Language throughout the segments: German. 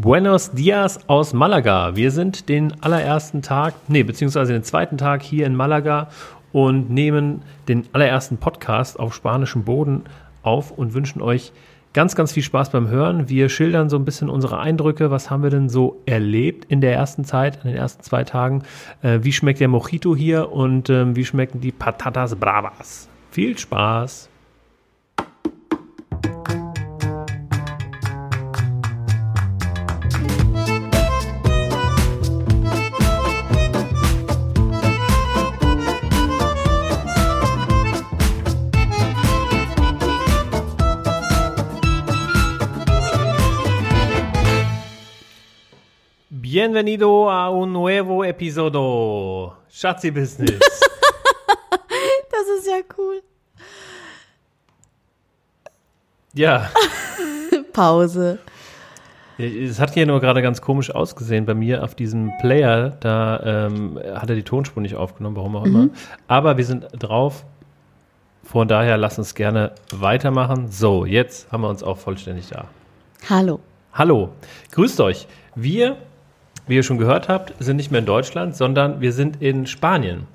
Buenos Dias aus Malaga. Wir sind den allerersten Tag, nee, beziehungsweise den zweiten Tag hier in Malaga und nehmen den allerersten Podcast auf spanischem Boden auf und wünschen euch ganz, ganz viel Spaß beim Hören. Wir schildern so ein bisschen unsere Eindrücke. Was haben wir denn so erlebt in der ersten Zeit, in den ersten zwei Tagen? Äh, wie schmeckt der Mojito hier und ähm, wie schmecken die Patatas Bravas? Viel Spaß! Bienvenido a un nuevo episodio. Schatzi Business. Das ist ja cool. ja, Pause. es hat hier nur gerade ganz komisch ausgesehen bei mir auf diesem Player. Da ähm, hat er die Tonspur nicht aufgenommen, warum auch immer. Aber wir sind drauf. Von daher lass uns gerne weitermachen. So, jetzt haben wir uns auch vollständig da. Hallo. Hallo, grüßt euch. Wir, wie ihr schon gehört habt, sind nicht mehr in Deutschland, sondern wir sind in Spanien.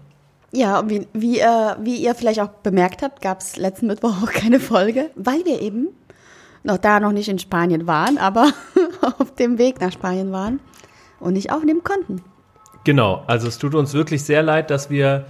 Ja, wie, wie, äh, wie ihr vielleicht auch bemerkt habt, gab es letzten Mittwoch auch keine Folge, weil wir eben noch da noch nicht in Spanien waren, aber auf dem Weg nach Spanien waren und nicht aufnehmen konnten. Genau, also es tut uns wirklich sehr leid, dass wir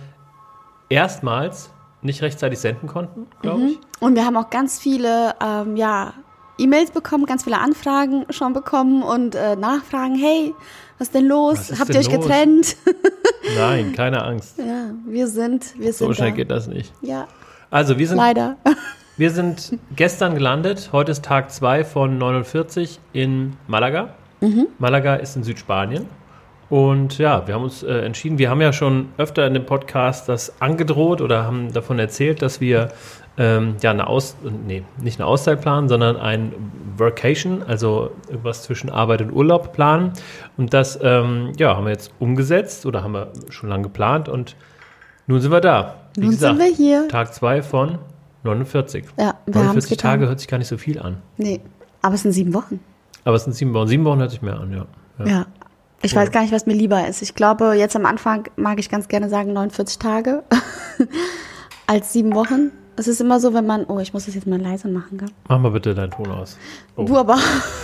erstmals nicht rechtzeitig senden konnten, glaube ich. Und wir haben auch ganz viele ähm, ja, E-Mails bekommen, ganz viele Anfragen schon bekommen und äh, Nachfragen, hey, was ist denn los? Was Habt ihr euch los? getrennt? Nein, keine Angst. ja, wir sind, wir sind So schnell da. geht das nicht. Ja, Also wir sind, leider. wir sind gestern gelandet. Heute ist Tag 2 von 49 in Malaga. Malaga ist in Südspanien. Und ja, wir haben uns äh, entschieden, wir haben ja schon öfter in dem Podcast das angedroht oder haben davon erzählt, dass wir ähm, ja eine Aus, nee, nicht eine Auszeit planen, sondern ein Workation, also irgendwas zwischen Arbeit und Urlaub planen. Und das ähm, ja, haben wir jetzt umgesetzt oder haben wir schon lange geplant und nun sind wir da. Wie Nun gesagt, sind wir hier. Tag 2 von 49. Ja, wir haben's 49 getan. Tage hört sich gar nicht so viel an. Nee, aber es sind sieben Wochen. Aber es sind sieben Wochen. Sieben Wochen hört sich mehr an, ja. ja. Ja. Ich weiß gar nicht, was mir lieber ist. Ich glaube, jetzt am Anfang mag ich ganz gerne sagen 49 Tage als sieben Wochen. Es ist immer so, wenn man, oh, ich muss das jetzt mal leise machen, gell? Mach mal bitte deinen Ton aus. Oh. Du aber,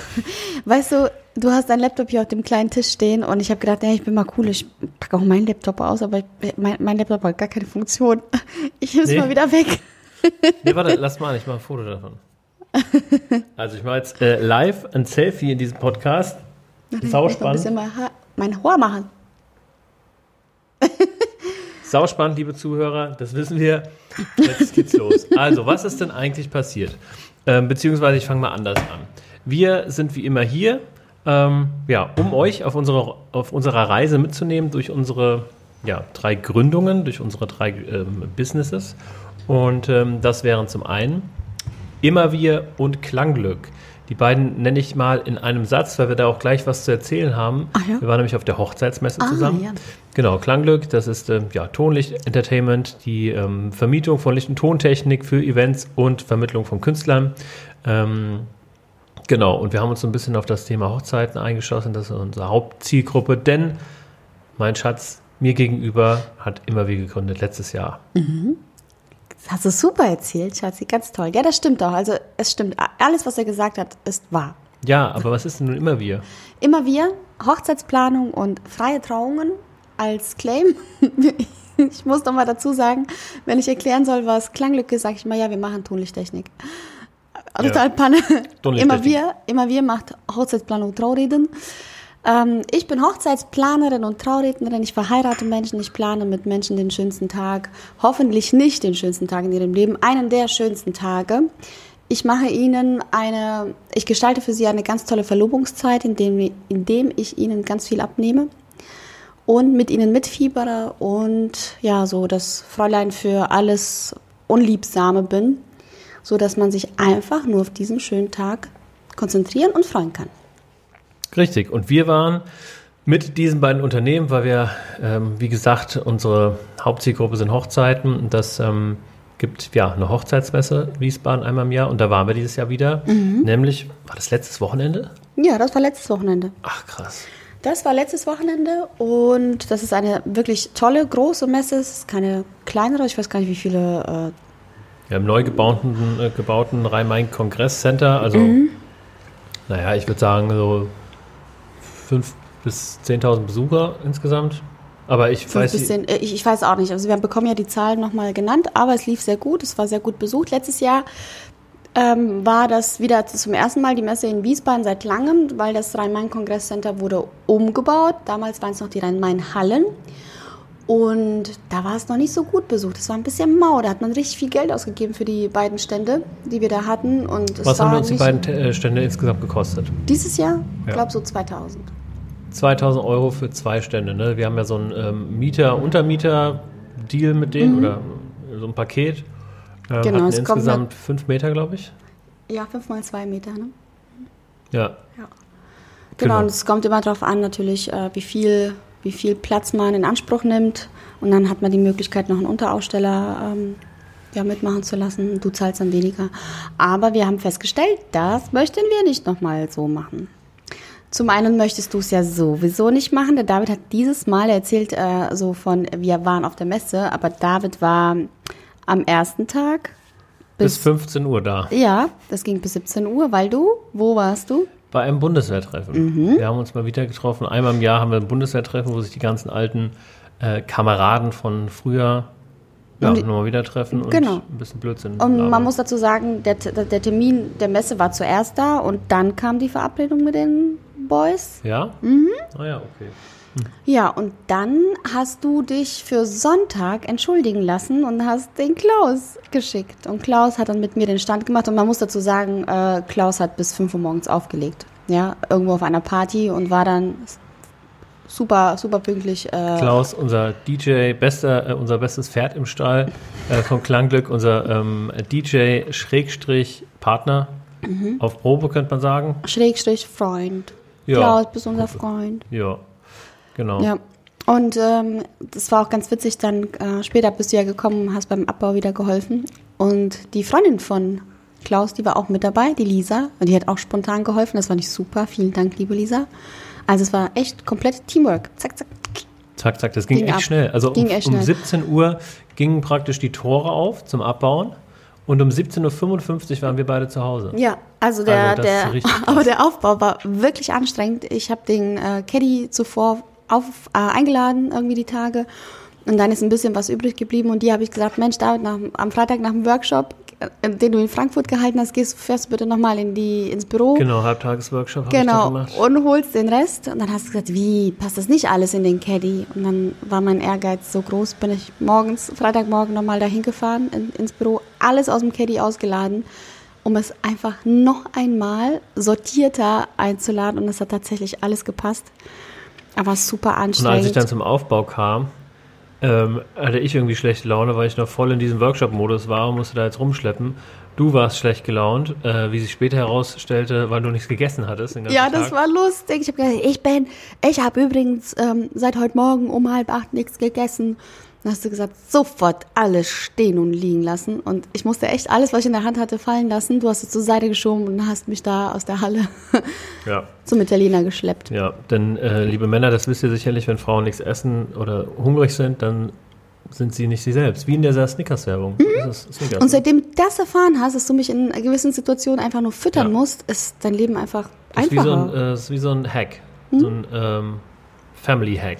weißt du, du hast deinen Laptop hier auf dem kleinen Tisch stehen und ich habe gedacht, ja, ich bin mal cool, ich packe auch meinen Laptop aus, aber ich, mein, mein Laptop hat gar keine Funktion. Ich nehme es Nee. mal wieder weg. Nee, warte, lass mal, ich mache ein Foto davon. Also ich mache jetzt äh, live ein Selfie in diesem Podcast. Ich muss ein bisschen mal mein Haar machen. Sauspannend, liebe Zuhörer, das wissen wir. Jetzt geht's los. Also, was ist denn eigentlich passiert? Ähm, beziehungsweise, ich fange mal anders an. Wir sind wie immer hier, ähm, ja, um euch auf, unsere, auf unserer Reise mitzunehmen durch unsere ja, drei Gründungen, durch unsere drei ähm, Businesses. Und ähm, das wären zum einen Immer wir und Klangglück. Die beiden nenne ich mal in einem Satz, weil wir da auch gleich was zu erzählen haben. Ach ja? Wir waren nämlich auf der Hochzeitsmesse Ah, zusammen. ja. Genau, Klangglück, das ist ähm, ja, Tonlicht Entertainment, die ähm, Vermietung von Licht- und Tontechnik für Events und Vermittlung von Künstlern. Ähm, genau, und wir haben uns so ein bisschen auf das Thema Hochzeiten eingeschossen, das ist unsere Hauptzielgruppe, denn mein Schatz mir gegenüber hat immer wie gegründet letztes Jahr. Das hast du super erzählt, Schatzi, ganz toll. Ja, das stimmt auch. Also es stimmt. Alles, was er gesagt hat, ist wahr. Ja, aber was ist denn nun immer wir? Immer wir, Hochzeitsplanung und freie Trauungen als Claim. Ich muss noch mal dazu sagen, wenn ich erklären soll, was Klanglücke ist, sage ich mal, ja, wir machen Tonlichttechnik. Total Panne. Tonlichttechnik. Immer wir, immer wir macht Hochzeitsplanung, Traureden. Ähm, ich bin Hochzeitsplanerin und Traurednerin. Ich verheirate Menschen. Ich plane mit Menschen den schönsten Tag. Hoffentlich nicht den schönsten Tag in ihrem Leben. Einen der schönsten Tage. Ich mache ihnen eine, ich gestalte für sie eine ganz tolle Verlobungszeit, indem, indem ich ihnen ganz viel abnehme und mit ihnen mitfiebere und ja, so das Fräulein für alles Unliebsame bin, so dass man sich einfach nur auf diesen schönen Tag konzentrieren und freuen kann. Richtig. Und wir waren mit diesen beiden Unternehmen, weil wir, ähm, wie gesagt, unsere Hauptzielgruppe sind Hochzeiten und das ähm, gibt ja eine Hochzeitsmesse Wiesbaden einmal im Jahr und da waren wir dieses Jahr wieder. Nämlich, war das letztes Wochenende? Ja, das war letztes Wochenende. Ach, krass. Das war letztes Wochenende und das ist eine wirklich tolle, große Messe. Es ist keine kleinere, ich weiß gar nicht, wie viele. Äh ja, im neu gebauten, äh, gebauten Rhein-Main-Kongress-Center, also, Mhm. naja, ich würde sagen, so 5.000 bis 10.000 Besucher insgesamt. Aber ich weiß bis zehn, äh, ich, ich weiß auch nicht. Also wir bekommen ja die Zahlen nochmal genannt, aber es lief sehr gut. Es war sehr gut besucht. Letztes Jahr ähm, war das wieder zum ersten Mal die Messe in Wiesbaden seit langem, weil das Rhein-Main-Kongresscenter wurde umgebaut. Damals waren es noch die Rhein-Main-Hallen. Und da war es noch nicht so gut besucht. Es war ein bisschen mau. Da hat man richtig viel Geld ausgegeben für die beiden Stände, die wir da hatten. Und Was haben uns die beiden äh, Stände insgesamt gekostet? Dieses Jahr? Ich Ja. glaube so 2000. 2000 Euro für zwei Stände. Ne? Wir haben ja so ein ähm, Mieter-Untermieter-Deal mit denen oder so ein Paket. Ähm, Genau, es insgesamt fünf Meter, glaube ich. Ja, fünf mal zwei Meter, ne? Ja, Genau, Genau. und es kommt immer darauf an, natürlich, äh, wie viel, wie viel Platz man in Anspruch nimmt. Und dann hat man die Möglichkeit, noch einen Unteraussteller ähm, ja, mitmachen zu lassen. Du zahlst dann weniger. Aber wir haben festgestellt, das möchten wir nicht nochmal so machen. Zum einen möchtest du es ja sowieso nicht machen. Der David hat dieses Mal erzählt, äh, so von, wir waren auf der Messe, aber David war am ersten Tag bis 15 Uhr da. ja, das ging bis 17 Uhr, weil du, wo warst du? Bei einem Bundeswehrtreffen. Mhm. Wir haben uns mal wieder getroffen. Einmal im Jahr haben wir ein Bundeswehrtreffen, wo sich die ganzen alten äh, Kameraden von früher ja, nochmal wieder treffen und Genau. ein bisschen Blödsinn. Und labern. man muss dazu sagen, der, der Termin der Messe war zuerst da und dann kam die Verabredung mit den Boys. Ja? Mhm. Ah ja, okay. Ja, und dann hast du dich für Sonntag entschuldigen lassen und hast den Klaus geschickt. Und Klaus hat dann mit mir den Stand gemacht und man muss dazu sagen, äh, Klaus hat bis 5 Uhr morgens aufgelegt. Ja, irgendwo auf einer Party und war dann super, super pünktlich. Äh, Klaus, unser DJ, bester, äh, unser bestes Pferd im Stall äh, vom Klangglück, unser ähm, DJ-Partner auf Probe, könnte man sagen. Schrägstrich Freund. Ja. Klaus, bist unser Freund. Ja, genau. Ja. Und ähm, das war auch ganz witzig, dann äh, später bist du ja gekommen, hast beim Abbau wieder geholfen. Und die Freundin von Klaus, die war auch mit dabei, die Lisa. Und die hat auch spontan geholfen. Das war nicht super. Vielen Dank, liebe Lisa. Also es war echt komplett Teamwork. Zack, zack. Zack, zack, das ging, Ging echt ab. schnell. Also Ging um, echt um schnell. 17 Uhr gingen praktisch die Tore auf zum Abbauen und um 17.55 Uhr waren wir beide zu Hause. Ja, also der, Also der, aber der Aufbau war wirklich anstrengend. Ich habe den äh, Caddy zuvor auf, äh, eingeladen, irgendwie die Tage. Und dann ist ein bisschen was übrig geblieben. Und die habe ich gesagt, Mensch, David, nach, am Freitag nach dem Workshop, äh, den du in Frankfurt gehalten hast, gehst, fährst du bitte nochmal in die, ins Büro. Genau, Halbtagesworkshop Genau, gemacht. und holst den Rest. Und dann hast du gesagt, wie, passt das nicht alles in den Caddy? Und dann war mein Ehrgeiz so groß, bin ich morgens, Freitagmorgen nochmal dahin gefahren, in, ins Büro, alles aus dem Caddy ausgeladen, um es einfach noch einmal sortierter einzuladen. Und es hat tatsächlich alles gepasst. Aber super Und anstrengend. als ich dann zum Aufbau kam, ähm, hatte ich irgendwie schlechte Laune, weil ich noch voll in diesem Workshop-Modus war und musste da jetzt rumschleppen. Du warst schlecht gelaunt, äh, wie sich später herausstellte, weil du nichts gegessen hattest. Ja, das Tag. war lustig. Ich habe gesagt, ich bin, ich habe übrigens ähm, seit heute Morgen um halb acht nichts gegessen. Dann hast du gesagt, sofort alles stehen und liegen lassen. Und ich musste echt alles, was ich in der Hand hatte, fallen lassen. Du hast es zur Seite geschoben und hast mich da aus der Halle Ja, zum Italiener geschleppt. ja. Denn, äh, liebe Männer, das wisst ihr sicherlich, wenn Frauen nichts essen oder hungrig sind, dann sind sie nicht sie selbst. Wie in dieser Snickers-Werbung. Snickers. Mhm. Und seitdem du das erfahren hast, dass du mich in gewissen Situationen einfach nur füttern Ja. musst, ist dein Leben einfach Das ist, wie so ein, einfacher. äh, ist wie so ein Hack, so ein ähm, Family-Hack.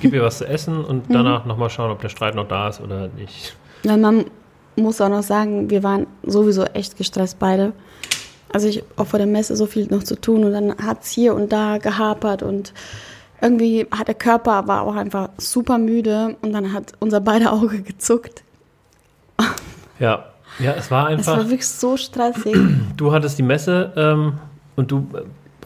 Gib ihr was zu essen und danach nochmal schauen, ob der Streit noch da ist oder nicht. Ja, man muss auch noch sagen, wir waren sowieso echt gestresst beide. Also ich auch vor der Messe so viel noch zu tun und dann hat es hier und da gehapert und irgendwie hat der Körper war auch einfach super müde und dann hat unser beide Auge gezuckt. Ja, ja, es war Es war einfach. wirklich so stressig. Du hattest die Messe ähm, und du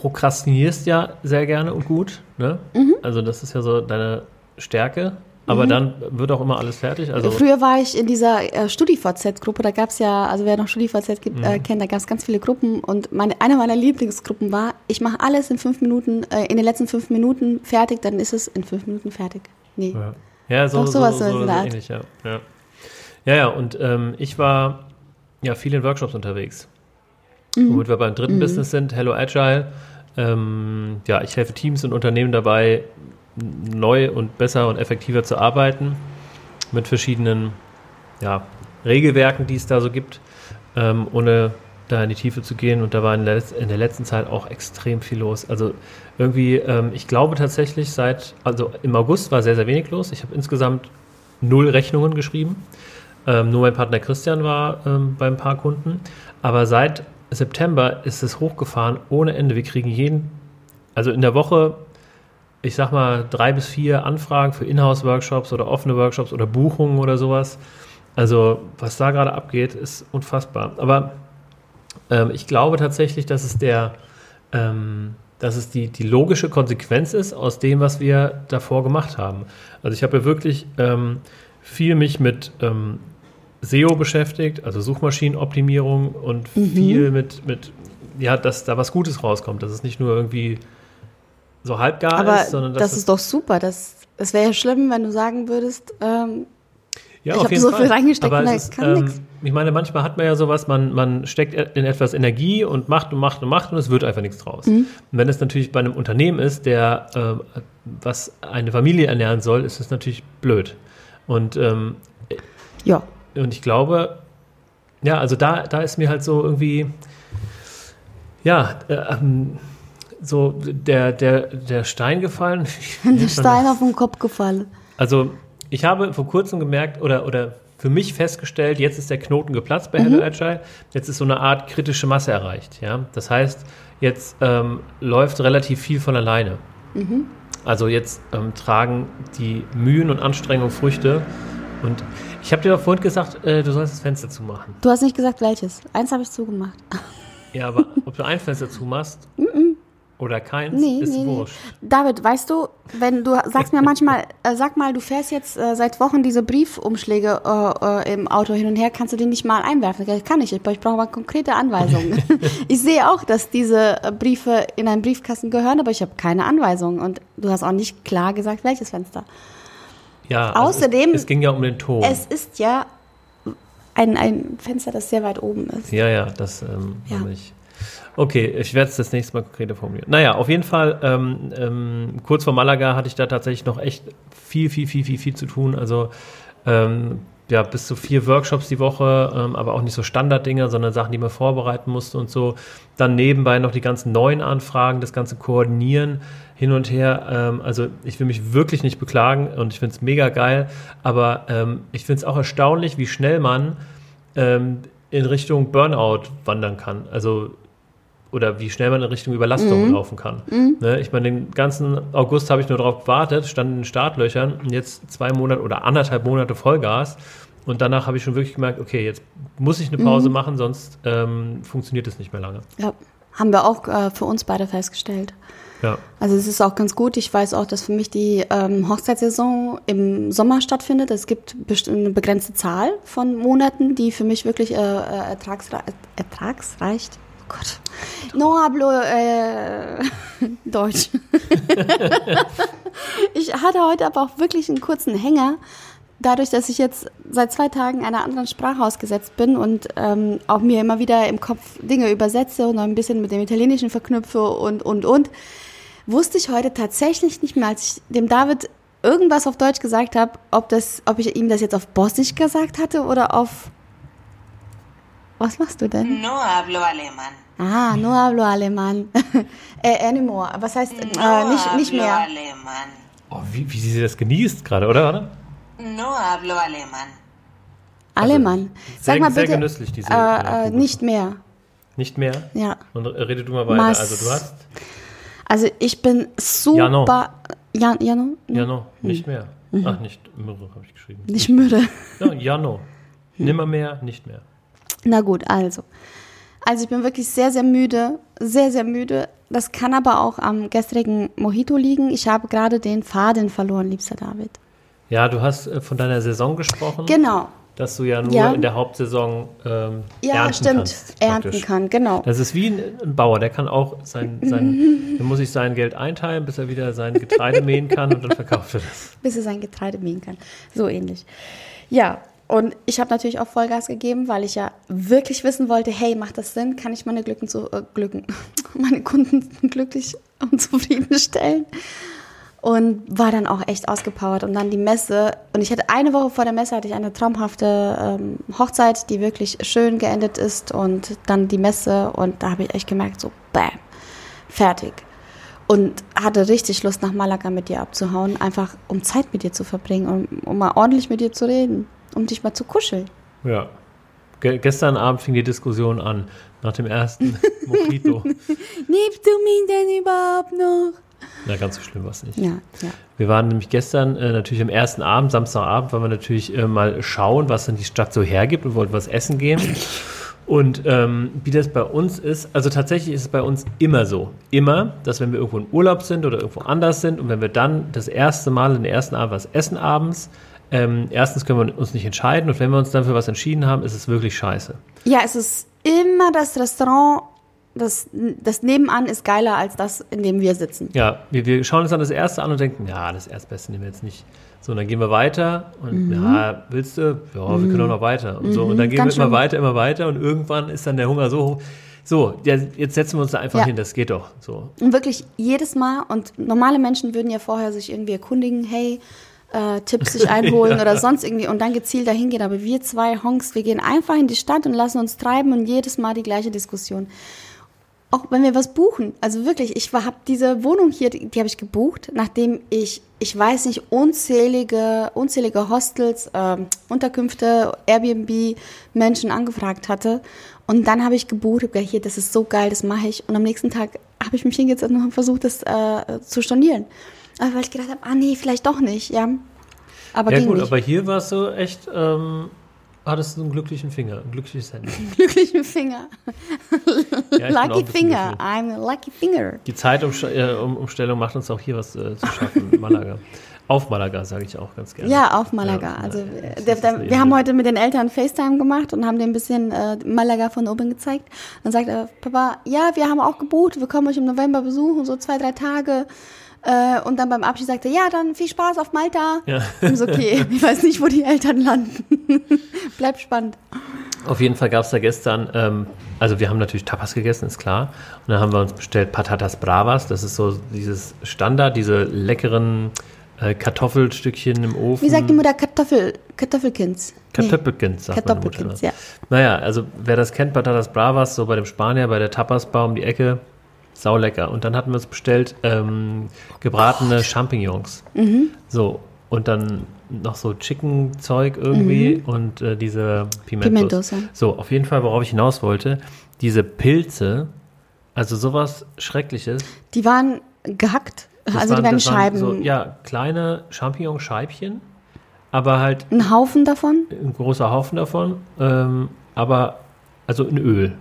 prokrastinierst ja sehr gerne und gut. Ne? Mhm. Also das ist ja so deine Stärke. Aber dann wird auch immer alles fertig. Also Früher war ich in dieser äh, StudiVZ-Gruppe, da gab es ja, also wer noch StudiVZ gibt, Mhm. äh, kennt, da gab es ganz viele Gruppen und meine, eine meiner Lieblingsgruppen war, ich mache alles in fünf Minuten, äh, in den letzten fünf Minuten fertig, dann ist es in fünf Minuten fertig. Nee. Ja, ja so, Doch, so, sowas so, so, Art. ähnlich, ja. Ja, ja, ja und ähm, ich war ja viel in Workshops unterwegs. Mhm. Womit wir beim dritten Business sind, Hello Agile. Ähm, ja, ich helfe Teams und Unternehmen dabei, neu und besser und effektiver zu arbeiten mit verschiedenen ja, Regelwerken, die es da so gibt, ähm, ohne da in die Tiefe zu gehen. Und da war in der, in der letzten Zeit auch extrem viel los. Also irgendwie, ähm, ich glaube tatsächlich seit, also im August war sehr, sehr wenig los. Ich habe insgesamt null Rechnungen geschrieben. Ähm, nur mein Partner Christian war ähm, bei ein paar Kunden. Aber seit September ist es hochgefahren ohne Ende. Wir kriegen jeden, also in der Woche, ich sag mal, drei bis vier Anfragen für Inhouse-Workshops oder offene Workshops oder Buchungen oder sowas. Also, was da gerade abgeht, ist unfassbar. Aber ähm, ich glaube tatsächlich, dass es der, ähm, dass es die, die logische Konsequenz ist aus dem, was wir davor gemacht haben. Also ich habe ja wirklich ähm, viel mich mit ähm, SEO beschäftigt, also Suchmaschinenoptimierung und mhm. viel mit, mit, ja, dass da was Gutes rauskommt, dass es nicht nur irgendwie so halbgar Aber ist, sondern dass das ist doch super. Das, das wäre ja schlimm, wenn du sagen würdest, ähm, ja, ich habe so Fall. viel reingesteckt Aber und ist, kann ähm, nichts. Ich meine, manchmal hat man ja sowas, man, man steckt in etwas Energie und macht und macht und macht und es wird einfach nichts draus. Mhm. Und wenn es natürlich bei einem Unternehmen ist, der äh, was eine Familie ernähren soll, ist es natürlich blöd. Und ähm, ja. Und ich glaube, ja, also da, da ist mir halt so irgendwie, ja, äh, ähm, so der, der, der Stein gefallen. der Stein auf den Kopf gefallen. Also ich habe vor kurzem gemerkt oder, oder für mich festgestellt, jetzt ist der Knoten geplatzt bei mhm. Hello Agile. Jetzt ist so eine Art kritische Masse erreicht. Ja? Das heißt, jetzt ähm, läuft relativ viel von alleine. Mhm. Also jetzt ähm, tragen die Mühen und Anstrengungen Früchte. Und ich habe dir doch vorhin gesagt, äh, du sollst das Fenster zumachen. Du hast nicht gesagt, welches. Eins habe ich zugemacht. Ja, aber ob du ein Fenster zumachst? Oder keins, nee, ist nee, wurscht. Nee. David, weißt du, wenn du sagst mir manchmal, äh, sag mal, du fährst jetzt äh, seit Wochen diese Briefumschläge äh, äh, im Auto hin und her, kannst du die nicht mal einwerfen? Das kann ich, ich brauche mal konkrete Anweisungen. ich sehe auch, dass diese äh, Briefe in einen Briefkasten gehören, aber ich habe keine Anweisungen und du hast auch nicht klar gesagt, welches Fenster. Ja, also außerdem. Es, es ging ja um den Ton. Es ist ja ein, ein Fenster, das sehr weit oben ist. Ja, ja, das ähm, ja. habe ich. Okay, ich werde es das nächste Mal konkreter formulieren. Naja, auf jeden Fall, ähm, ähm, kurz vor Malaga hatte ich da tatsächlich noch echt viel, viel, viel, viel, viel zu tun. Also ähm, ja, bis zu vier Workshops die Woche, ähm, aber auch nicht so Standarddinge, sondern Sachen, die man vorbereiten musste und so. Dann nebenbei noch die ganzen neuen Anfragen, das ganze Koordinieren hin und her. Ähm, also ich will mich wirklich nicht beklagen und ich finde es mega geil, aber ähm, ich finde es auch erstaunlich, wie schnell man ähm, in Richtung Burnout wandern kann. Also oder wie schnell man in Richtung Überlastung mhm. laufen kann. Mhm. Ne, ich meine, den ganzen August habe ich nur darauf gewartet, stand in den Startlöchern und jetzt zwei Monate oder anderthalb Monate Vollgas. Und danach habe ich schon wirklich gemerkt, okay, jetzt muss ich eine Pause mhm. machen, sonst ähm, funktioniert es nicht mehr lange. Ja, haben wir auch äh, für uns beide festgestellt. Ja. Also es ist auch ganz gut. Ich weiß auch, dass für mich die ähm, Hochzeitssaison im Sommer stattfindet. Es gibt eine begrenzte Zahl von Monaten, die für mich wirklich äh, äh ertragsreich, ertragsreich Gott. No hablo äh, Deutsch. ich hatte heute aber auch wirklich einen kurzen Hänger. Dadurch, dass ich jetzt seit zwei Tagen einer anderen Sprache ausgesetzt bin und ähm, auch mir immer wieder im Kopf Dinge übersetze und noch ein bisschen mit dem Italienischen verknüpfe und, und, und, wusste ich heute tatsächlich nicht mehr, als ich dem David irgendwas auf Deutsch gesagt habe, ob, das, ob ich ihm das jetzt auf Bosnisch gesagt hatte oder auf was machst du denn? No hablo alemán. Ah, no hablo alemán. äh, anymore. Was heißt äh, no nicht, nicht mehr? Alemán. Oh, wie, wie sie das genießt gerade, oder? No hablo alemán. Alemán. Also, Sag sehr, mal bitte. Sehr genüsslich, diese. Äh, äh, nicht mehr. Nicht mehr? Ja. Und rede du mal weiter. Mas, also du hast. Also ich bin super. Jano. Jan, Jano? Jano, nicht mehr. Mhm. Ach, nicht Mürre habe ich geschrieben. Nicht Mürre. Ja, Jano. Nimmer mehr, nicht mehr. Na gut, also. Also ich bin wirklich sehr, sehr müde, sehr, sehr müde. Das kann aber auch am gestrigen Mojito liegen. Ich habe gerade den Faden verloren, liebster David. Ja, du hast äh, von deiner Saison gesprochen. Genau. Dass du ja nur ja. in der Hauptsaison ähm, ja, ernten stimmt. kannst. Ernten kann, genau. Das ist wie ein, ein Bauer, der kann auch sein, sein der muss sich sein Geld einteilen, bis er wieder sein Getreide mähen kann und dann verkauft er das. Bis er sein Getreide mähen kann. So ähnlich. Ja, Und ich habe natürlich auch Vollgas gegeben, weil ich ja wirklich wissen wollte, hey, macht das Sinn? Kann ich meine Glücken zu äh, Glücken, meine Kunden glücklich und zufriedenstellen? Und war dann auch echt ausgepowert. Und dann die Messe. Und ich hatte eine Woche vor der Messe hatte ich eine traumhafte ähm, Hochzeit, die wirklich schön geendet ist. Und dann die Messe. Und da habe ich echt gemerkt, so, bam, fertig. Und hatte richtig Lust, nach Malaga mit dir abzuhauen, einfach um Zeit mit dir zu verbringen, um, um mal ordentlich mit dir zu reden, um dich mal zu kuscheln. Ja. Ge gestern Abend fing die Diskussion an, nach dem ersten Mojito. Liebst du mich denn überhaupt noch? Na, ganz so schlimm war es nicht. Ja, ja. Wir waren nämlich gestern äh, natürlich am ersten Abend, Samstagabend, weil wir natürlich äh, mal schauen, was denn die Stadt so hergibt und wollten was essen gehen. Und ähm, wie das bei uns ist, also tatsächlich ist es bei uns immer so. Immer, dass wenn wir irgendwo in Urlaub sind oder irgendwo anders sind und wenn wir dann das erste Mal in den ersten Abend was essen abends, ähm, erstens können wir uns nicht entscheiden und wenn wir uns dann für was entschieden haben, ist es wirklich scheiße. Ja, es ist immer das Restaurant, das, das nebenan ist geiler als das, in dem wir sitzen. Ja, wir, wir schauen uns dann das erste an und denken, ja, das Erstbeste nehmen wir jetzt nicht. So, und dann gehen wir weiter und Mhm. ja, willst du? Ja, wir können auch noch weiter. Und so, und dann gehen ganz wir immer schön. weiter, immer weiter und irgendwann ist dann der Hunger so hoch. So, jetzt setzen wir uns da einfach Ja. hin, das geht doch. So. Und wirklich jedes Mal, und normale Menschen würden ja vorher sich irgendwie erkundigen, hey, äh, Tipps sich einholen oder sonst irgendwie und dann gezielt dahin gehen. Aber wir zwei Honks, wir gehen einfach in die Stadt und lassen uns treiben und jedes Mal die gleiche Diskussion. Auch wenn wir was buchen. Also wirklich, ich habe diese Wohnung hier, die, die habe ich gebucht, nachdem ich, ich weiß nicht, unzählige, unzählige Hostels, ähm, Unterkünfte, Airbnb Menschen angefragt hatte. Und dann habe ich gebucht, hab gedacht, hier, das ist so geil, das mache ich. Und am nächsten Tag habe ich mich hingesetzt und habe versucht, das äh, zu stornieren. Aber weil ich gedacht habe, ah nee, vielleicht doch nicht, ja. Aber Ja gut, nicht. aber hier war es so echt, ähm, hattest du einen glücklichen Finger, ein glückliches Handy. Glücklichen Finger. Ja, lucky Finger. I'm a lucky finger. Die Zeitumstellung macht uns auch hier was äh, zu schaffen, Malaga. Auf Malaga, sage ich auch ganz gerne. Ja, auf Malaga. Ja, also äh, der, der, wir haben heute mit den Eltern FaceTime gemacht und haben denen ein bisschen äh, Malaga von oben gezeigt. Dann sagt er, Papa, ja, wir haben auch gebucht, wir kommen euch im November besuchen, so zwei, drei Tage. Äh, und dann beim Abschied sagte er, ja, dann viel Spaß auf Malta. Ja. So, okay, ich weiß nicht, wo die Eltern landen. Bleibt spannend. Auf jeden Fall gab es da gestern, ähm, also wir haben natürlich Tapas gegessen, ist klar. Und dann haben wir uns bestellt Patatas Bravas. Das ist so dieses Standard, diese leckeren äh, Kartoffelstückchen im Ofen. Wie sagt die Mutter Kartoffel, Kartoffelkins? Nee. Kartoffelkins, sagt meine Mutter. Kartoffelkins, ja. Naja, also wer das kennt, Patatas Bravas, so bei dem Spanier, bei der Tapas-Bar um die Ecke, saulecker. Und dann hatten wir uns bestellt ähm, gebratene Champignons. Mhm. So, und dann noch so Chicken-Zeug irgendwie und äh, diese Pimentos. Mhm. Pimentos, ja. So, auf jeden Fall, worauf ich hinaus wollte, diese Pilze, also sowas Schreckliches. Die waren gehackt. das also die waren- waren das waren Scheiben. So, ja, kleine Champignon-Scheibchen, aber halt Ein Haufen davon ein großer Haufen davon, ähm, aber also in Öl.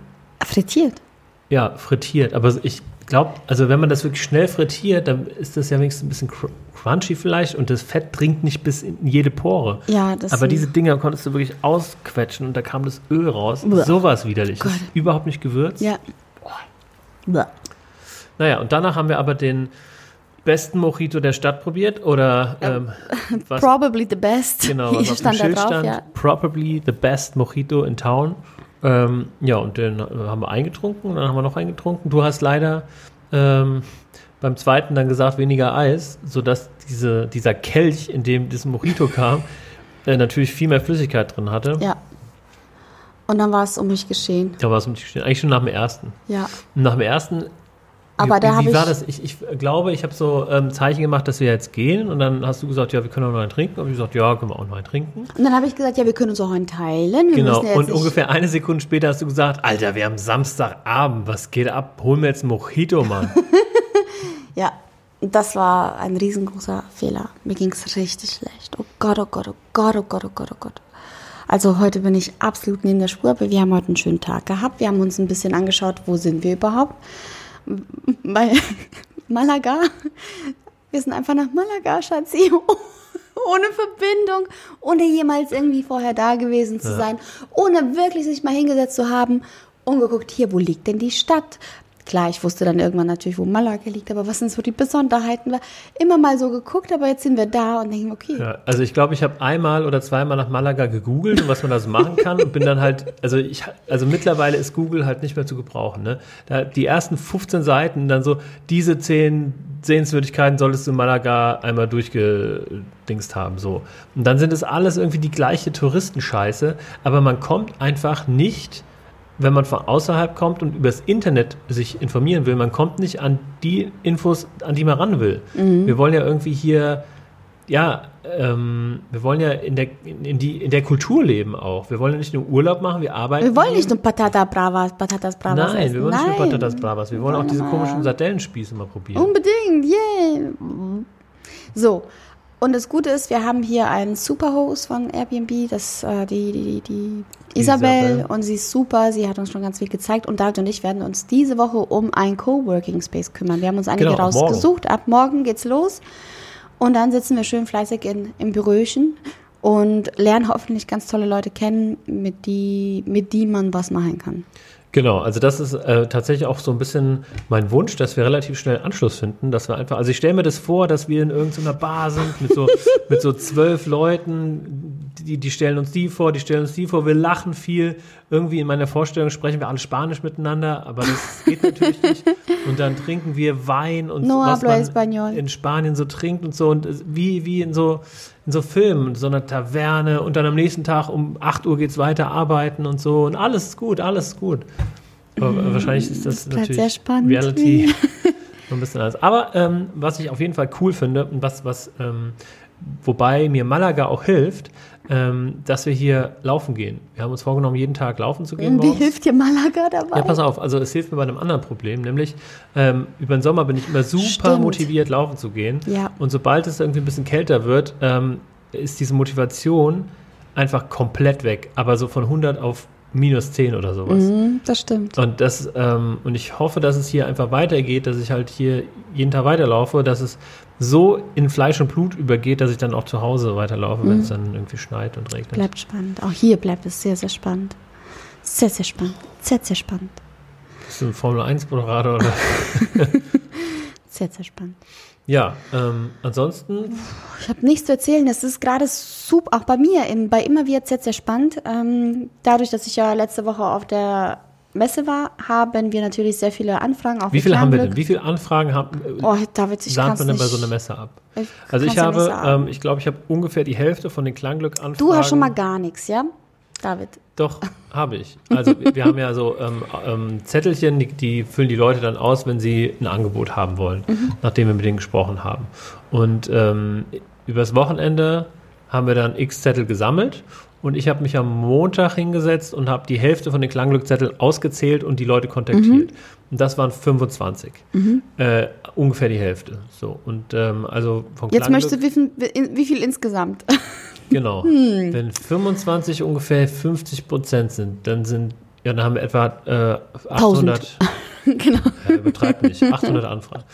frittiert. Ja, frittiert. Aber ich glaube, also wenn man das wirklich schnell frittiert, dann ist das ja wenigstens ein bisschen cr crunchy vielleicht und das Fett dringt nicht bis in jede Pore. Ja, das Aber diese Dinger konntest du wirklich ausquetschen und da kam das Öl raus. Uah. Sowas widerlich. Gott. Überhaupt nicht gewürzt. Ja. Bäh. Naja, und danach haben wir aber den besten Mojito der Stadt probiert oder ähm, was, Probably the best. genau, was auf dem stand da Schild drauf, stand. ja. Probably the best Mojito in town. Ähm, ja, und den äh, haben wir eingetrunken und dann haben wir noch eingetrunken. Du hast leider ähm, beim zweiten dann gesagt, weniger Eis, sodass diese, dieser Kelch, in dem das Mojito kam, äh, natürlich viel mehr Flüssigkeit drin hatte. Ja. Und dann war es um mich geschehen. Da war es um dich stehen. Eigentlich schon nach dem ersten. Ja. Und nach dem ersten Aber wie, da wie habe ich. war das? Ich, ich glaube, ich habe so ähm, Zeichen gemacht, dass wir jetzt gehen. Und dann hast du gesagt, ja, wir können auch noch einen trinken. Und ich gesagt, ja, können wir auch noch einen trinken. Und dann habe ich gesagt, ja, wir können uns auch einen teilen. Wir genau. ja Und ungefähr eine Sekunde später hast du gesagt, Alter, wir haben Samstagabend. Was geht ab? Hol mir jetzt einen Mojito, Mann. Ja. Das war ein riesengroßer Fehler. Mir ging es richtig schlecht. Oh Gott, oh Gott, oh Gott, oh Gott, oh Gott, oh Gott. Also heute bin ich absolut neben der Spur, aber wir haben heute einen schönen Tag gehabt. Wir haben uns ein bisschen angeschaut, wo sind wir überhaupt. Bei Malaga. Wir sind einfach nach Malaga, Schatzi. Ohne Verbindung, ohne jemals irgendwie vorher da gewesen zu sein, ohne wirklich sich mal hingesetzt zu haben und geguckt, hier, wo liegt denn die Stadt? Klar, ich wusste dann irgendwann natürlich, wo Malaga liegt, aber was sind so die Besonderheiten? Immer mal so geguckt, aber jetzt sind wir da und denken, okay. Ja, also ich glaube, ich habe einmal oder zweimal nach Malaga gegoogelt und was man da so machen kann und bin dann halt, also ich, also mittlerweile ist Google halt nicht mehr zu gebrauchen. Ne? Da, die ersten 15 Seiten dann so, diese 10 Sehenswürdigkeiten solltest du in Malaga einmal durchgedingst haben, so. Und dann sind es alles irgendwie die gleiche Touristenscheiße, aber man kommt einfach nicht wenn man von außerhalb kommt und übers Internet sich informieren will, man kommt nicht an die Infos, an die man ran will. Mhm. Wir wollen ja irgendwie hier, ja, ähm, wir wollen ja in der, in, die, in der Kultur leben auch. Wir wollen ja nicht nur Urlaub machen, wir arbeiten. Wir wollen nicht nur Patata Bravas, Patatas Bravas. Nein, wir wollen Nein. nicht nur Patatas Bravas. Wir wollen auch diese komischen Sardellenspieße mal probieren. Unbedingt, yeah. So, und das Gute ist, wir haben hier einen Superhost von Airbnb, das äh, die, die, die Isabel, Isabel, und sie ist super, sie hat uns schon ganz viel gezeigt und David und ich werden uns diese Woche um ein Coworking Space kümmern. Wir haben uns einige genau, rausgesucht. Ab morgen geht's los und dann sitzen wir schön fleißig in, im Büröchen und lernen hoffentlich ganz tolle Leute kennen, mit die, mit die man was machen kann. Genau, also das ist äh, tatsächlich auch so ein bisschen mein Wunsch, dass wir relativ schnell Anschluss finden, dass wir einfach, also ich stelle mir das vor, dass wir in irgendeiner Bar sind mit so, mit so zwölf Leuten, die, die stellen uns die vor, die stellen uns die vor, wir lachen viel, irgendwie in meiner Vorstellung sprechen wir alle Spanisch miteinander, aber das geht natürlich nicht. Und dann trinken wir Wein und no was man español. in Spanien so trinkt und so. Und wie, wie in so in so Filmen, so einer Taverne und dann am nächsten Tag um 8 Uhr geht es weiter arbeiten und so und alles ist gut, alles ist gut. Aber mm, wahrscheinlich ist das, das natürlich sehr spannend. Reality so ein bisschen anders. Aber ähm, was ich auf jeden Fall cool finde und was, was ähm, wobei mir Malaga auch hilft, ähm, dass wir hier laufen gehen. Wir haben uns vorgenommen, jeden Tag laufen zu gehen. Wie morgens. hilft dir Malaga dabei? Ja, pass auf, also es hilft mir bei einem anderen Problem, nämlich ähm, über den Sommer bin ich immer super Stimmt. motiviert, laufen zu gehen. Ja. Und sobald es irgendwie ein bisschen kälter wird, ähm, ist diese Motivation einfach komplett weg. Aber so von 100 auf minus 10 oder sowas. Mhm, das stimmt. Und, das, ähm, und ich hoffe, dass es hier einfach weitergeht, dass ich halt hier jeden Tag weiterlaufe, dass es so in Fleisch und Blut übergeht, dass ich dann auch zu Hause weiterlaufe, mhm. wenn es dann irgendwie schneit und regnet. Bleibt spannend. Auch hier bleibt es sehr, sehr spannend. Sehr, sehr spannend. Sehr, sehr spannend. Bist du ein Formel-1-Moderator oder? sehr, sehr spannend. Ja, ähm, ansonsten. Ich habe nichts zu erzählen. Es ist gerade super, auch bei mir, in, bei immer wieder sehr, sehr spannend. Ähm, dadurch, dass ich ja letzte Woche auf der Messe war, haben wir natürlich sehr viele Anfragen. Wie viele haben wir denn? Wie viele Anfragen haben, äh, oh, David, ich man denn bei so einer Messe ab? Ich also ich habe, ähm, ich glaube, ich habe ungefähr die Hälfte von den Klangglück-Anfragen. Du hast schon mal gar nichts, ja, David? Doch, habe ich. Also wir haben ja so ähm, ähm, Zettelchen, die, die, füllen die Leute dann aus, wenn sie ein Angebot haben wollen, mhm. nachdem wir mit denen gesprochen haben. Und ähm, übers Wochenende haben wir dann x Zettel gesammelt und ich habe mich am Montag hingesetzt und habe die Hälfte von den Klangglückzetteln ausgezählt und die Leute kontaktiert. Mhm. Und das waren 25. Mhm. Äh, ungefähr die Hälfte. So. Und ähm, also von Jetzt möchtest du wissen, wie viel insgesamt? Genau. Hm. Wenn 25 ungefähr 50 Prozent sind, dann sind, ja, dann haben wir etwa äh, 800. genau. Ja, übertreib nicht. 800 Anfragen.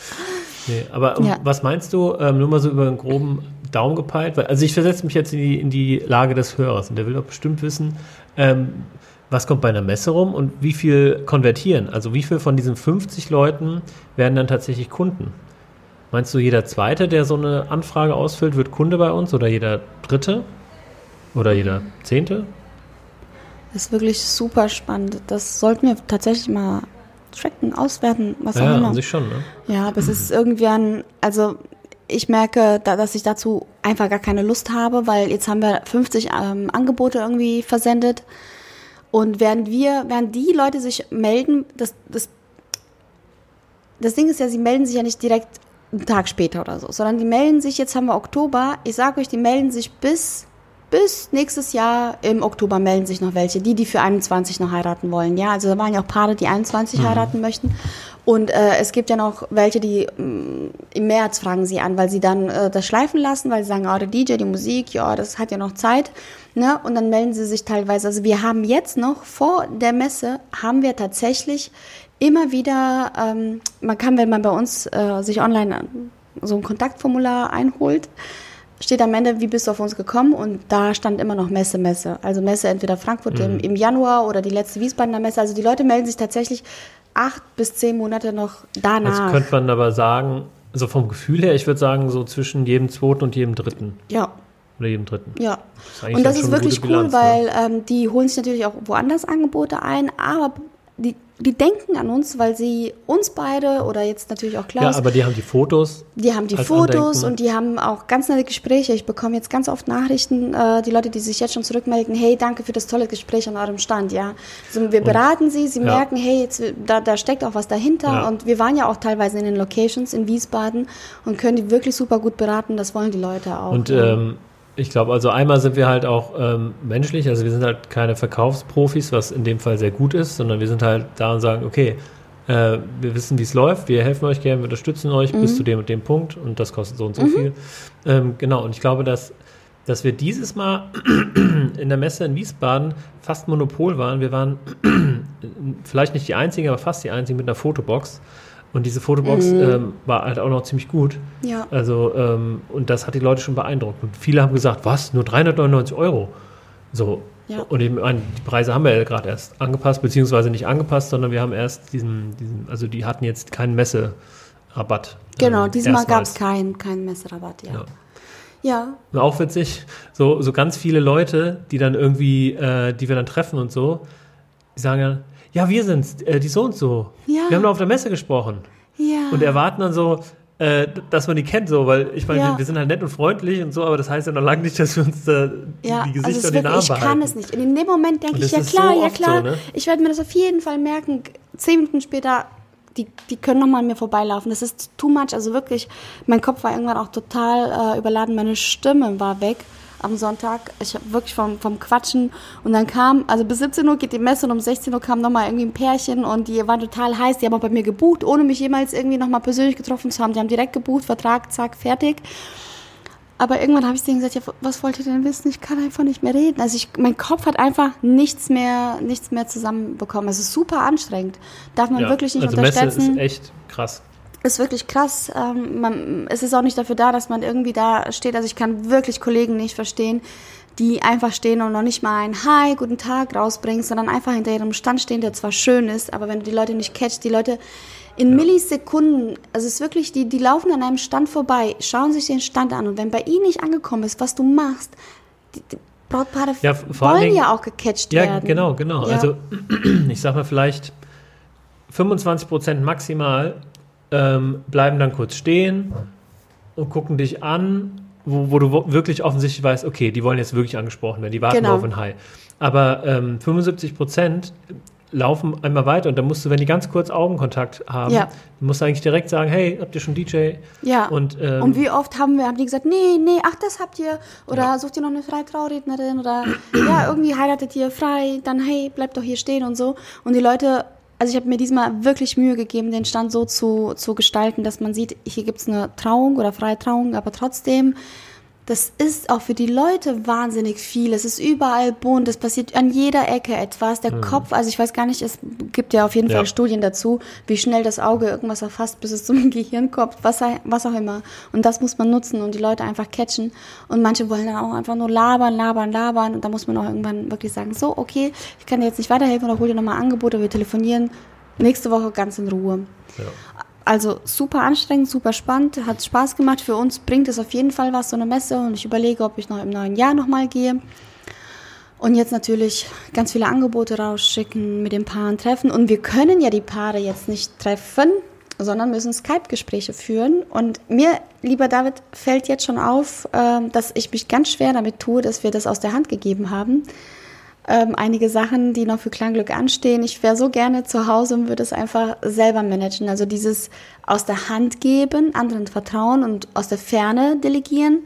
Nee, aber ja. was meinst du, ähm, nur mal so über einen groben Daumen gepeilt? Weil, also ich versetze mich jetzt in die, in die Lage des Hörers und der will doch bestimmt wissen, ähm, was kommt bei einer Messe rum und wie viel konvertieren? Also wie viel von diesen 50 Leuten werden dann tatsächlich Kunden? Meinst du, jeder Zweite, der so eine Anfrage ausfüllt, wird Kunde bei uns oder jeder Dritte? Oder jeder Zehnte? Das ist wirklich super spannend. Das sollten wir tatsächlich mal tracken, auswerten, was ja, auch immer. Ja, an sich schon, ne? Ja, aber mhm. es ist irgendwie ein, also ich merke, da, dass ich dazu einfach gar keine Lust habe, weil jetzt haben wir 50 ähm, Angebote irgendwie versendet. Und während wir, während die Leute sich melden, das, das, das Ding ist ja, sie melden sich ja nicht direkt einen Tag später oder so, sondern die melden sich, jetzt haben wir Oktober, ich sage euch, die melden sich bis, bis nächstes Jahr im Oktober melden sich noch welche, die, die für 21 noch heiraten wollen. Ja, also da waren ja auch Paare, die 21 mhm. heiraten möchten. Und äh, es gibt ja noch welche, die mh, mm, im März fragen sie an, weil sie dann äh, das schleifen lassen, weil sie sagen, oh, der DJ, die Musik, ja, das hat ja noch Zeit. Ne? Und dann melden sie sich teilweise. Also wir haben jetzt noch vor der Messe, haben wir tatsächlich immer wieder, ähm, man kann, wenn man bei uns äh, sich online so ein Kontaktformular einholt, steht am Ende, wie bist du auf uns gekommen? Und da stand immer noch Messe, Messe. Also Messe entweder Frankfurt mhm. im, im Januar oder die letzte Wiesbadener Messe. Also die Leute melden sich tatsächlich acht bis zehn Monate noch danach. Jetzt könnte man aber sagen, so vom Gefühl her, ich würde sagen, so zwischen jedem zweiten und jedem dritten. ja, Oder jedem dritten. ja. eigentlich Und das ist wirklich cool, Bilanz, ne? weil ähm, die holen sich natürlich auch woanders Angebote ein, aber die, die denken an uns, weil sie uns beide oder jetzt natürlich auch Ja, Klaus, aber die haben die Fotos. die haben die Fotos Andenken. und die haben auch ganz nette Gespräche. Ich bekomme jetzt ganz oft Nachrichten, äh, die Leute, die sich jetzt schon zurückmelden, hey, danke für das tolle Gespräch an eurem Stand, ja. Also wir beraten sie, sie ja. merken, hey, jetzt, da, da steckt auch was dahinter Ja. und wir waren ja auch teilweise in den Locations in Wiesbaden und können die wirklich super gut beraten, das wollen die Leute auch. Und ja. ähm, ich glaube, also einmal sind wir halt auch ähm, menschlich, also wir sind halt keine Verkaufsprofis, was in dem Fall sehr gut ist, sondern wir sind halt da und sagen, okay, äh, wir wissen, wie es läuft, wir helfen euch gerne, wir unterstützen euch bis zu dem und dem Punkt und das kostet so und so viel. Ähm, genau, und ich glaube, dass, dass wir dieses Mal in der Messe in Wiesbaden fast Monopol waren. Wir waren vielleicht nicht die einzigen, aber fast die einzigen mit einer Fotobox. Und diese Fotobox ähm, war halt auch noch ziemlich gut. ja. Also, ähm, und das hat die Leute schon beeindruckt. Und viele haben gesagt, was, nur 399 Euro? So. Ja. Und ich meine, die Preise haben wir ja gerade erst angepasst, beziehungsweise nicht angepasst, sondern wir haben erst diesen, diesen also die hatten jetzt keinen Messerabatt. Genau, ähm, diesmal gab es keinen kein Messerabatt, ja. Ja. Ja, Und auch witzig, so, so ganz viele Leute, die dann irgendwie, äh, die wir dann treffen und so, die sagen dann, ja, wir sind's, äh, die so und so. Ja. Wir haben doch auf der Messe gesprochen. ja. Und erwarten dann so, äh, dass man die kennt, so, weil ich meine, Ja. wir, sind halt nett und freundlich und so, aber das heißt ja noch lange nicht, dass wir uns da die, Ja, die also Gesichter es und die Namen ich behalten. kann es nicht. In dem Moment denke ich, ja klar, so ja klar. so, ne? Ich werde mir das auf jeden Fall merken. Zehn Minuten später, die, die können nochmal an mir vorbeilaufen. Das ist too much. Also wirklich, mein Kopf war irgendwann auch total äh, überladen. Meine Stimme war weg am Sonntag. Ich habe wirklich vom, vom Quatschen. Und dann kam, also bis 17 Uhr geht die Messe und um 16 Uhr kam nochmal irgendwie ein Pärchen und die waren total heiß. Die haben auch bei mir gebucht, ohne mich jemals irgendwie nochmal persönlich getroffen zu haben. Die haben direkt gebucht, Vertrag, zack, fertig. Aber irgendwann habe ich denen gesagt, ja, was wollt ihr denn wissen? Ich kann einfach nicht mehr reden. Also ich, mein Kopf hat einfach nichts mehr, nichts mehr zusammenbekommen. Es ist super anstrengend. Darf man ja. wirklich nicht also Messe unterschätzen. ist echt krass. Ist wirklich krass. Ähm, man, es ist auch nicht dafür da, dass man irgendwie da steht. Also ich kann wirklich Kollegen nicht verstehen, die einfach stehen und noch nicht mal ein Hi, guten Tag rausbringen, sondern einfach hinter ihrem Stand stehen, der zwar schön ist, aber wenn du die Leute nicht catchst, die Leute in Millisekunden, also es ist wirklich, die, die laufen an einem Stand vorbei, schauen sich den Stand an und wenn bei ihnen nicht angekommen ist, was du machst, die, die Brautpaare Ja, wollen Dingen- ja auch gecatcht Ja, werden. genau, genau. Ja. Also ich sag mal vielleicht 25 Prozent maximal ähm, bleiben dann kurz stehen und gucken dich an, wo, wo du wirklich offensichtlich weißt, okay, die wollen jetzt wirklich angesprochen werden, die warten Genau. auf ein Hi. Aber ähm, 75 Prozent laufen einmal weiter und dann musst du, wenn die ganz kurz Augenkontakt haben, Ja. musst du eigentlich direkt sagen, hey, habt ihr schon DJ? Ja. Und, ähm, Und wie oft haben wir, haben die gesagt, nee, nee, ach, das habt ihr. Oder Ja. sucht ihr noch eine freie Traurednerin oder ja, irgendwie heiratet ihr frei, dann hey, bleibt doch hier stehen und so. Und die Leute, also ich habe mir diesmal wirklich Mühe gegeben, den Stand so zu, zu gestalten, dass man sieht, hier gibt's eine Trauung oder freie Trauung, aber trotzdem, das ist auch für die Leute wahnsinnig viel. Es ist überall bunt, es passiert an jeder Ecke etwas. Der Kopf, also ich weiß gar nicht, es gibt ja auf jeden Ja. Fall Studien dazu, wie schnell das Auge irgendwas erfasst, bis es zum Gehirn kommt, was, was auch immer. Und das muss man nutzen und die Leute einfach catchen. Und manche wollen dann auch einfach nur labern, labern, labern. Und da muss man auch irgendwann wirklich sagen, so, okay, ich kann dir jetzt nicht weiterhelfen oder hol dir nochmal Angebote, wir telefonieren nächste Woche ganz in Ruhe. ja. Also super anstrengend, super spannend, hat Spaß gemacht. Für uns bringt es auf jeden Fall was, so eine Messe. Und ich überlege, ob ich noch im neuen Jahr nochmal gehe. Und jetzt natürlich ganz viele Angebote rausschicken, mit den Paaren treffen. Und wir können ja die Paare jetzt nicht treffen, sondern müssen Skype-Gespräche führen. Und mir, lieber David, fällt jetzt schon auf, ähm, dass ich mich ganz schwer damit tue, dass wir das aus der Hand gegeben haben. Ähm, einige Sachen, die noch für Klangglück anstehen. Ich wäre so gerne zu Hause und würde es einfach selber managen. Also dieses aus der Hand geben, anderen vertrauen und aus der Ferne delegieren.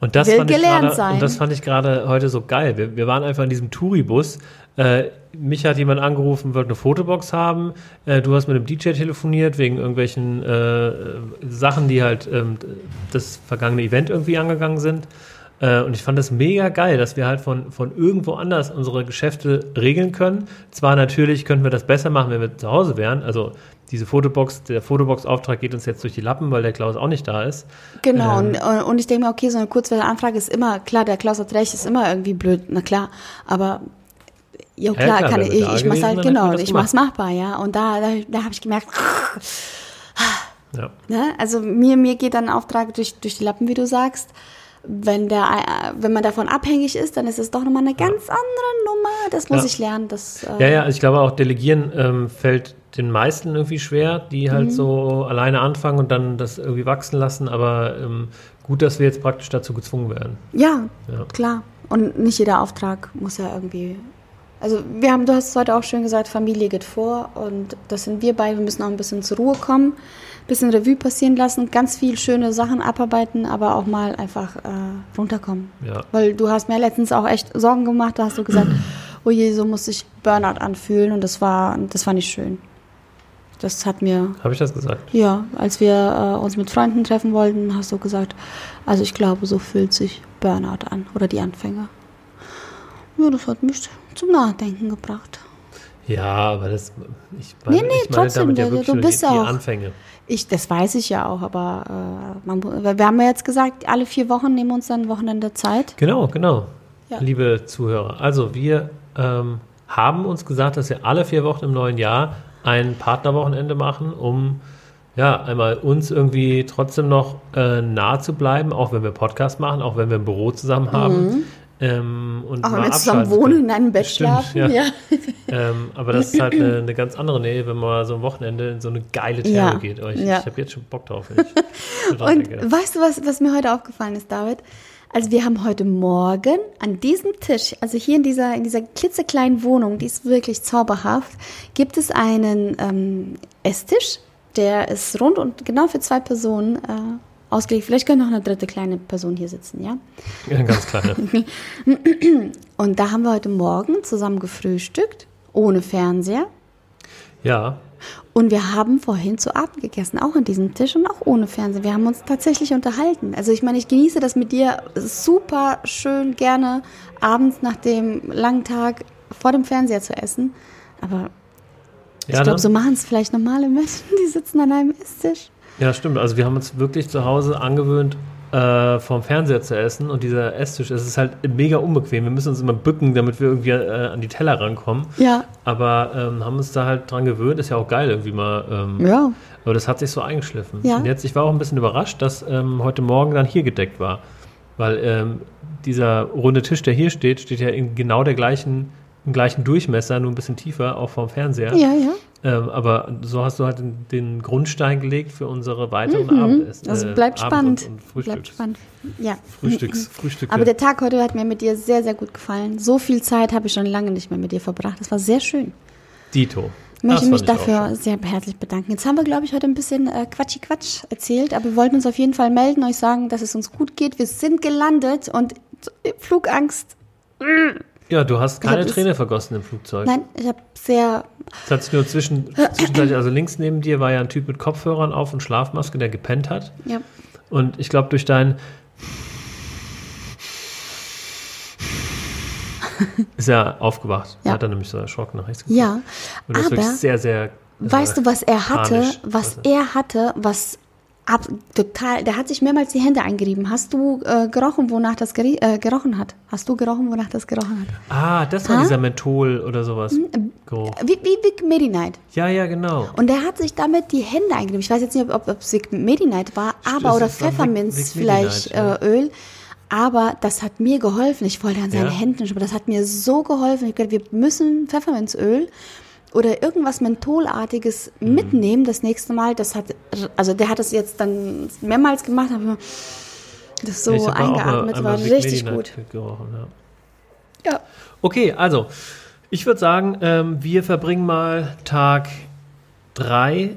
Und das, fand ich sein. und das fand ich gerade heute so geil. Wir, wir waren einfach in diesem Touribus. Äh, mich hat jemand angerufen, wollte eine Fotobox haben. Äh, du hast mit einem DJ telefoniert wegen irgendwelchen äh, Sachen, die halt ähm, das vergangene Event irgendwie angegangen sind. Äh, und ich fand das mega geil, dass wir halt von, von irgendwo anders unsere Geschäfte regeln können. Zwar natürlich könnten wir das besser machen, wenn wir zu Hause wären. Also diese Fotobox, der Fotobox-Auftrag geht uns jetzt durch die Lappen, weil der Klaus auch nicht da ist. Genau, Ähm. und, und- ich denke mir, okay, so eine Kurzwelle-Anfrage ist immer, klar, der Klaus hat recht, ist immer irgendwie blöd, na klar, aber Ja, Ja, klar, klar, kann ich, ich mach's gewesen, halt, hätten wir genau, ich gemacht. mach's machbar, ja. Und da, da, da habe ich gemerkt, Ja. ne? also mir, mir geht dann ein Auftrag durch, durch die Lappen, wie du sagst. Wenn, der, äh, wenn man davon abhängig ist, dann ist es doch nochmal eine ganz andere Nummer. Das muss Ja. ich lernen. Das, äh, Ja, ja, also ich glaube auch Delegieren ähm, fällt den meisten irgendwie schwer, die halt so alleine anfangen und dann das irgendwie wachsen lassen. Aber ähm, gut, dass wir jetzt praktisch dazu gezwungen werden. Ja, Ja. klar. Und nicht jeder Auftrag muss ja irgendwie. Also wir haben, du hast es heute auch schön gesagt, Familie geht vor und das sind wir beide. Wir müssen auch ein bisschen zur Ruhe kommen, bisschen Revue passieren lassen, ganz viel schöne Sachen abarbeiten, aber auch mal einfach äh, runterkommen. Ja. Weil du hast mir letztens auch echt Sorgen gemacht, da hast du gesagt, oh je, so muss sich Burnout anfühlen und das war, das war nicht schön. Das hat mir Habe ich das gesagt? ja, als wir äh, uns mit Freunden treffen wollten, hast du gesagt, also ich glaube, so fühlt sich Burnout an oder die Anfänge. Ja, das hat mich zum Nachdenken gebracht. Ja, aber das. Ich meine, Nee, nee, ich meine trotzdem, damit ja du- wirklich du bist die, die auch- Anfänge. Ich, das weiß ich ja auch, aber äh, man, wir haben ja jetzt gesagt, alle vier Wochen nehmen wir uns dann ein Wochenende Zeit. Genau, genau. Ja. Liebe Zuhörer. Also, wir ähm, haben uns gesagt, dass wir alle vier Wochen im neuen Jahr ein Partnerwochenende machen, um ja einmal uns irgendwie trotzdem noch äh, nahe zu bleiben, auch wenn wir Podcast machen, auch wenn wir ein Büro zusammen haben. Ähm, und. Auch wenn wir zusammen wohnen, in einem Bett Stimmt, schlafen. ja. Ja. Ähm, aber das ist halt eine, eine ganz andere Nähe, wenn man so ein Wochenende in so eine geile Therme Ja, geht. Oh, ich ja. ich habe jetzt schon Bock drauf. Und weißt du, was, was mir heute aufgefallen ist, David? Also wir haben heute Morgen an diesem Tisch, also hier in dieser, in dieser klitzekleinen Wohnung, die ist wirklich zauberhaft, gibt es einen ähm, Esstisch, der ist rund und genau für zwei Personen äh, ausgelegt. Vielleicht könnte noch eine dritte kleine Person hier sitzen, ja? Ja, ganz kleiner. Und da haben wir heute Morgen zusammen gefrühstückt, ohne Fernseher. Ja, Und wir haben vorhin zu Abend gegessen, auch an diesem Tisch und auch ohne Fernseher. Wir haben uns tatsächlich unterhalten. Also ich meine, ich genieße das mit dir super schön gerne abends nach dem langen Tag vor dem Fernseher zu essen. Aber ich ja, glaube, ne? so machen es vielleicht normale Menschen, die sitzen an einem Esstisch. Ja, stimmt. Also wir haben uns wirklich zu Hause angewöhnt, äh, vom Fernseher zu essen und dieser Esstisch, es ist halt mega unbequem. Wir müssen uns immer bücken, damit wir irgendwie äh, an die Teller rankommen. Ja, Aber ähm, haben uns da halt dran gewöhnt. Ist ja auch geil irgendwie mal. Ähm, ja. Aber das hat sich so eingeschliffen. Ja. Und jetzt, ich war auch ein bisschen überrascht, dass ähm, heute Morgen dann hier gedeckt war. Weil ähm, dieser runde Tisch, der hier steht, steht ja in genau der gleichen, im gleichen Durchmesser, nur ein bisschen tiefer, auch vom Fernseher. Ja, ja. Ähm, aber so hast du halt den, den Grundstein gelegt für unsere weiteren Abendessen. Also äh, bleibt Abend- spannend. Und, und Bleibt spannend. Ja. Frühstücks, Frühstücke. Aber der Tag heute hat mir mit dir sehr, sehr gut gefallen. So viel Zeit habe ich schon lange nicht mehr mit dir verbracht. Das war sehr schön. Dito. Ich möchte mich dafür sehr herzlich bedanken. Jetzt haben wir, glaube ich, heute ein bisschen äh, Quatschi-Quatsch erzählt, aber wir wollten uns auf jeden Fall melden, euch sagen, dass es uns gut geht. Wir sind gelandet und äh, Flugangst. Ja, du hast keine Träne vergossen im Flugzeug. Nein, ich habe sehr. Es hat sich nur zwischen, zwischenzeitlich, also links neben dir war ja ein Typ mit Kopfhörern auf und Schlafmaske, der gepennt hat. Ja. Und ich glaube, durch dein. ist er aufgewacht. Ja. Er hat dann nämlich so erschrocken nach rechts geguckt. Ja, Und das ist wirklich aber sehr, sehr. weißt äh, du, was er hatte? panisch. Was er hatte, was ab, total. Der hat sich mehrmals die Hände eingerieben. Hast du äh, gerochen, wonach das äh, gerochen hat? Hast du gerochen, wonach das gerochen hat? Ah, das war Ha? dieser Menthol oder sowas. Geruch. Wie, wie Vic Medi-Night. Ja, ja, genau. Und er hat sich damit die Hände eingerieben. Ich weiß jetzt nicht, ob, ob es Vic Medi-Night war, aber es oder Pfefferminz vielleicht Medi-Night, äh, Öl. Aber das hat mir geholfen. Ich wollte an seinen Ja. Händen, aber das hat mir so geholfen. Ich dachte, wir müssen Pfefferminzöl oder irgendwas Mentholartiges Mhm. mitnehmen das nächste Mal. Das hat, also der hat das jetzt dann mehrmals gemacht, habe mir das so Ja, eingeatmet, war richtig gut. Gerochen, ja. Ja. Okay, also ich würde sagen, ähm, wir verbringen mal Tag 3,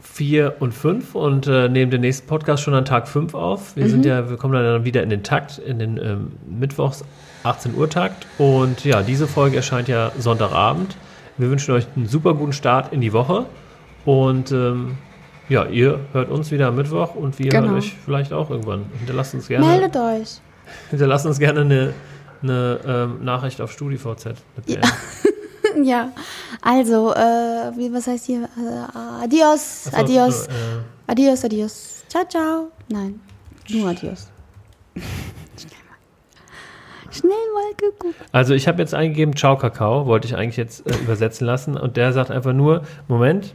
4 und 5 und äh, nehmen den nächsten Podcast schon an Tag 5 auf. Wir sind ja, wir kommen dann wieder in den Takt, in den ähm, Mittwochs 18 Uhr Takt. Und ja, diese Folge erscheint ja Sonntagabend. Wir wünschen euch einen super guten Start in die Woche. Und ähm, ja, ihr hört uns wieder am Mittwoch und wir Genau. hören euch vielleicht auch irgendwann. Hinterlasst uns gerne, Meldet euch. hinterlasst uns gerne eine, eine ähm, Nachricht auf StudiVZ. Mit der- Ja, also, äh, wie, was heißt hier? Äh, adios, Achso, adios, äh, adios, adios. Ciao, ciao. Nein, nur adios. Schnell mal. Geguckt. Also ich habe jetzt eingegeben, Ciao Kakao, wollte ich eigentlich jetzt äh, übersetzen lassen. Und der sagt einfach nur, Moment.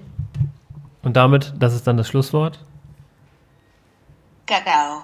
Und damit, das ist dann das Schlusswort. Cacao.